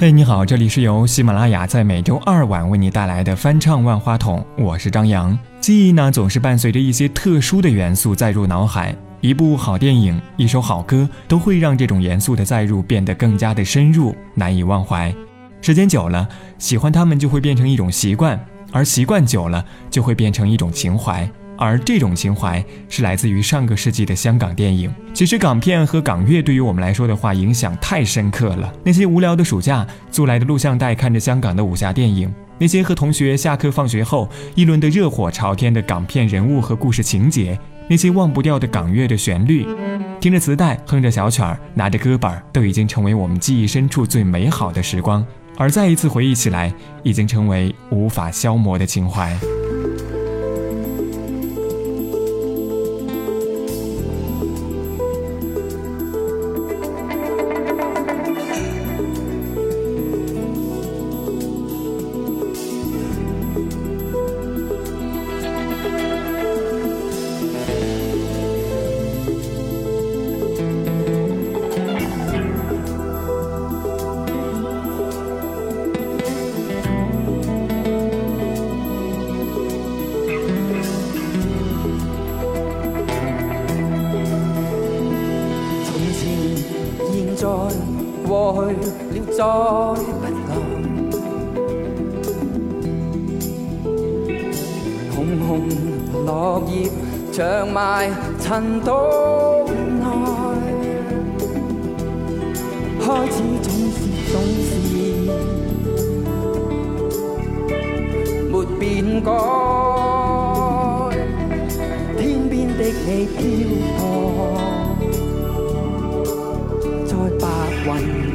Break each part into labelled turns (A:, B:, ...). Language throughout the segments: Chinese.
A: 嘿，你好，这里是由喜马拉雅在每周二晚为你带来的翻唱万花筒，我是张扬。记忆呢，总是伴随着一些特殊的元素载入脑海，一部好电影，一首好歌，都会让这种元素的载入变得更加的深入，难以忘怀。时间久了，喜欢他们就会变成一种习惯，而习惯久了，就会变成一种情怀。而这种情怀是来自于上个世纪的香港电影。其实港片和港乐对于我们来说的话，影响太深刻了。那些无聊的暑假，租来的录像带，看着香港的武侠电影；那些和同学下课放学后议论的热火朝天的港片人物和故事情节；那些忘不掉的港乐的旋律，听着磁带，哼着小曲儿，拿着歌本，都已经成为我们记忆深处最美好的时光。而再一次回忆起来，已经成为无法消磨的情怀。
B: 红落叶长埋尘土内，开始总是总是没变改，天边的你飘泊，在白云。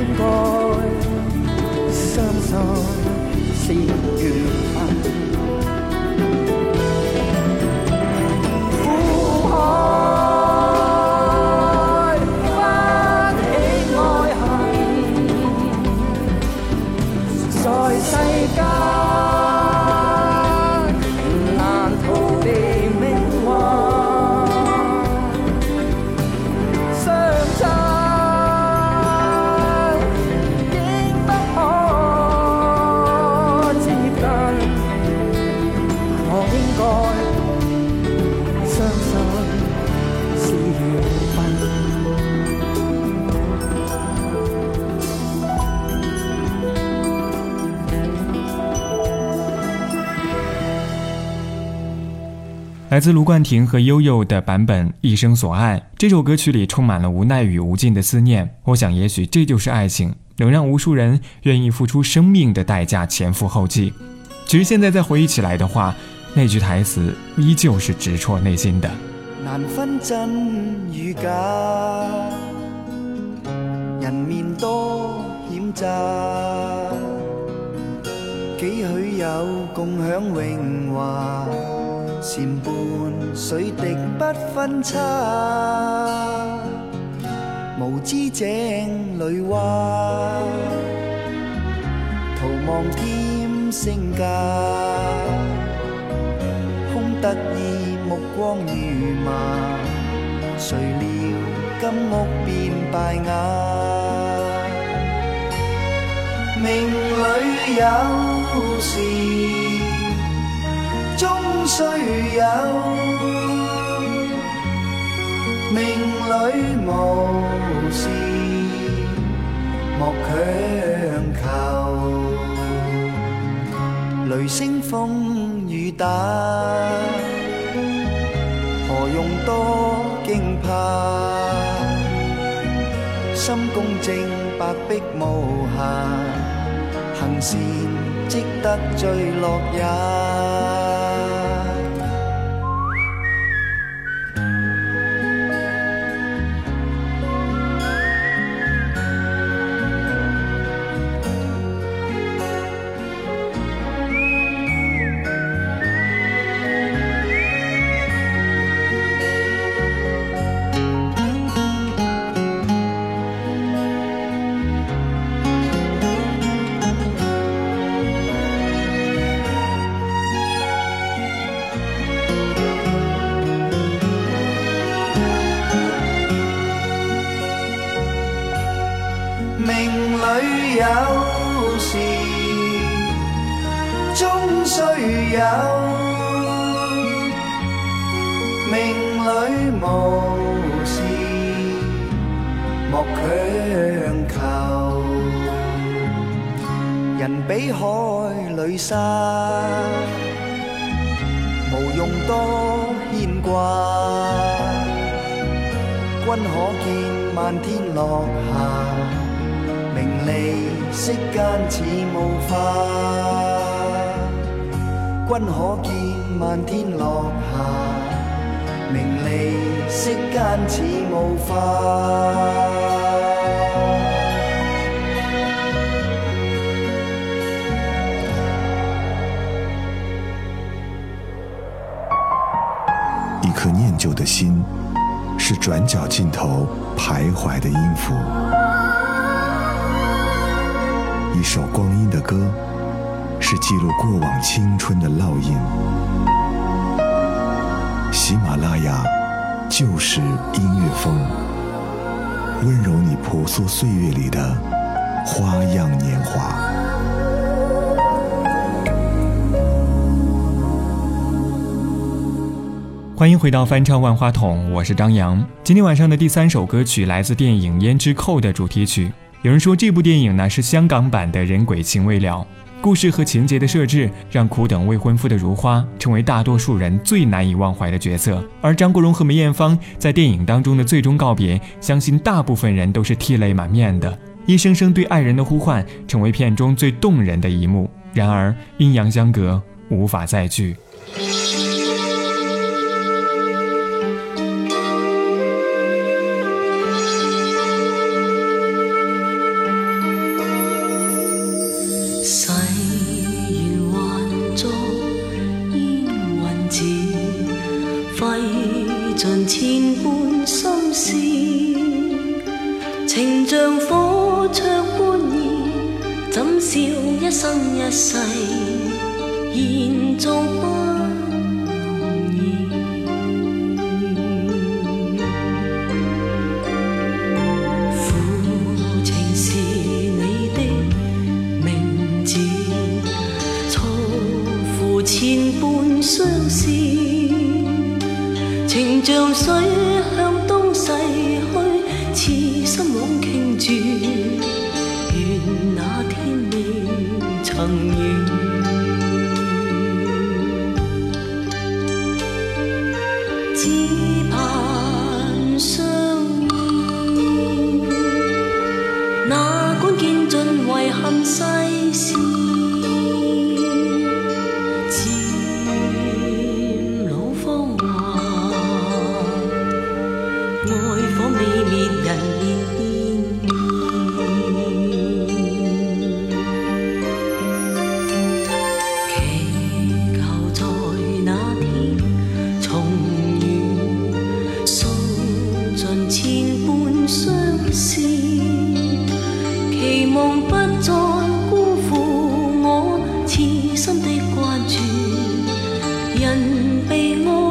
B: 应该相信是缘
A: 来自卢冠廷和悠悠的版本《一生所爱》。这首歌曲里充满了无奈与无尽的思念。我想，也许这就是爱情，能让无数人愿意付出生命的代价前赴后继。其实现在再回忆起来的话，那句台词依旧是直戳内心的。
C: 难分真与假，人面多险诈，几许有共享荣华。善伴水滴不分差，无知井里蛙，徒望添身价，空得意目光如麻，谁料金屋变败瓦，命里有时。须有，命里无事莫强求。雷声风雨打，何用多惊怕？心公正，白璧无瑕，行善积得最乐也。有时终须有，命里无事莫强求。人比海里沙，无用多牵挂。君可见漫天落霞。名利息间似雾化，君可见漫天落霞。名利息间似雾化。
D: 一颗念旧的心，是转角尽头徘徊的音符。一首光阴的歌，是记录过往青春的烙印。喜马拉雅就是音乐风，温柔你婆娑岁月里的花样年华。
A: 欢迎回到翻唱万花筒，我是张扬。今天晚上的第三首歌曲来自电影《胭脂扣》的主题曲。有人说这部电影呢是香港版的人鬼情未了，故事和情节的设置让苦等未婚夫的如花成为大多数人最难以忘怀的角色，而张国荣和梅艳芳在电影当中的最终告别，相信大部分人都是涕泪满面的，一声声对爱人的呼唤成为片中最动人的一幕。然而阴阳相隔，无法再聚。
E: 一世延续不易。苦情是你的名字，错付千般相思，情像水向东逝去，痴心枉倾注。曾遇。
A: 人被爱，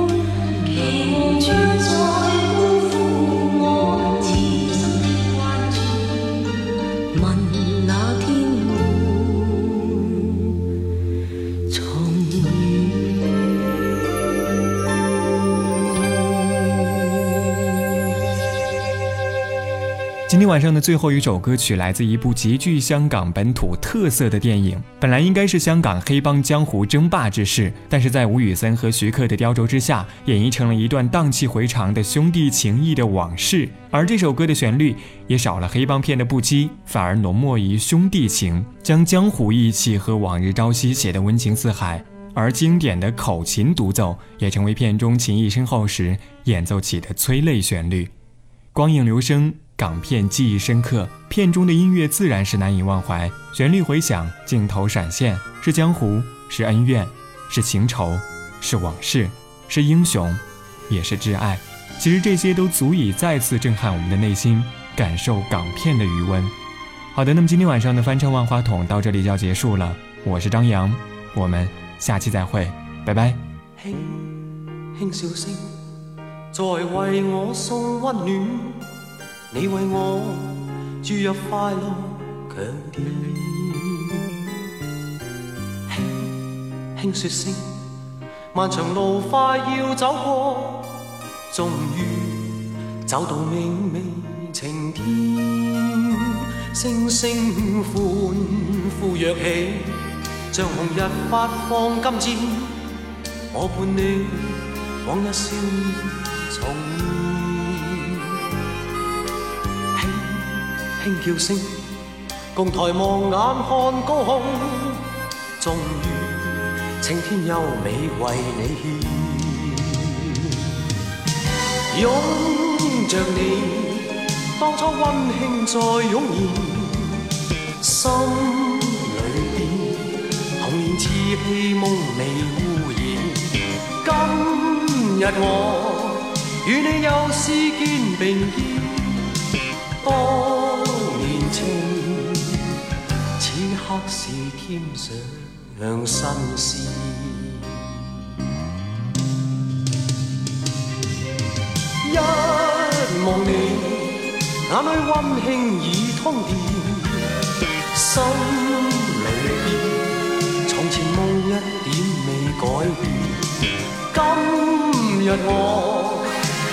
A: 上的最后一首歌曲来自一部极具香港本土特色的电影，本来应该是香港黑帮江湖争霸之势，但是在吴宇森和徐克的雕琢之下，演绎成了一段荡气回肠的兄弟情谊的往事。而这首歌的旋律也少了黑帮片的不羁，反而浓墨于兄弟情，将江湖义气和往日朝夕写得温情似海。而经典的口琴独奏也成为片中情谊深厚时演奏起的催泪旋律。光影流声，港片记忆深刻，片中的音乐自然是难以忘怀。旋律回响，镜头闪现，是江湖，是恩怨，是情仇，是往事，是英雄，也是挚爱。其实这些都足以再次震撼我们的内心，感受港片的余温。好的，那么今天晚上的翻唱万花筒到这里就要结束了。我是张扬，我们下期再会，拜拜。
F: 轻轻笑声，在为我送温暖。你为我注入快乐强电。轻轻说声，漫长路快要走过，终于走到明媚晴天。星星欢呼跃起，像红日发放金箭。我伴你往日笑面轻叫声，共抬望眼看高空，终于青天优美为你献，拥着你，当初温馨再涌现，心里边童年稚气梦未污染。今日我与你又是肩并肩，是添上新事。一望你，眼里温馨已通电，心里边从前梦一点未改变。今日我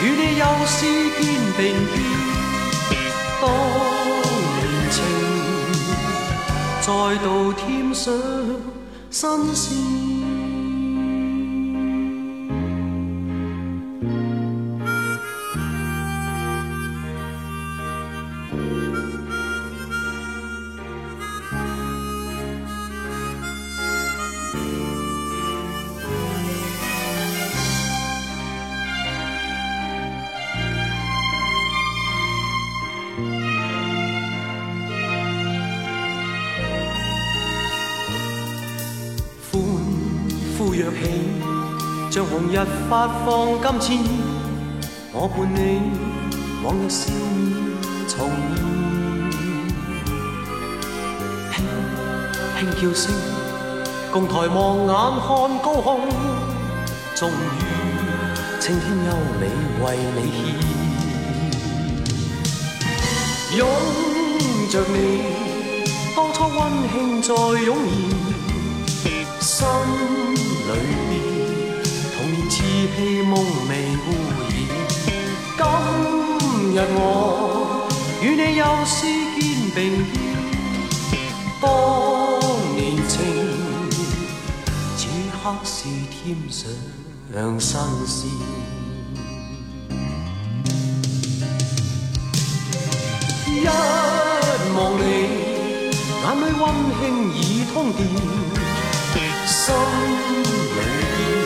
F: 与你又是肩并肩，再度添上新鲜。像红日發放金箭。我伴你往日笑面重現，輕輕叫聲，共抬望眼看高空，終於青天優美為你獻，擁着你，當初温馨再湧現。心里边是希望未污染。今日我与你又是肩并肩，当年情此刻是添上新鲜。一望你，眼里温馨已通电，心里边。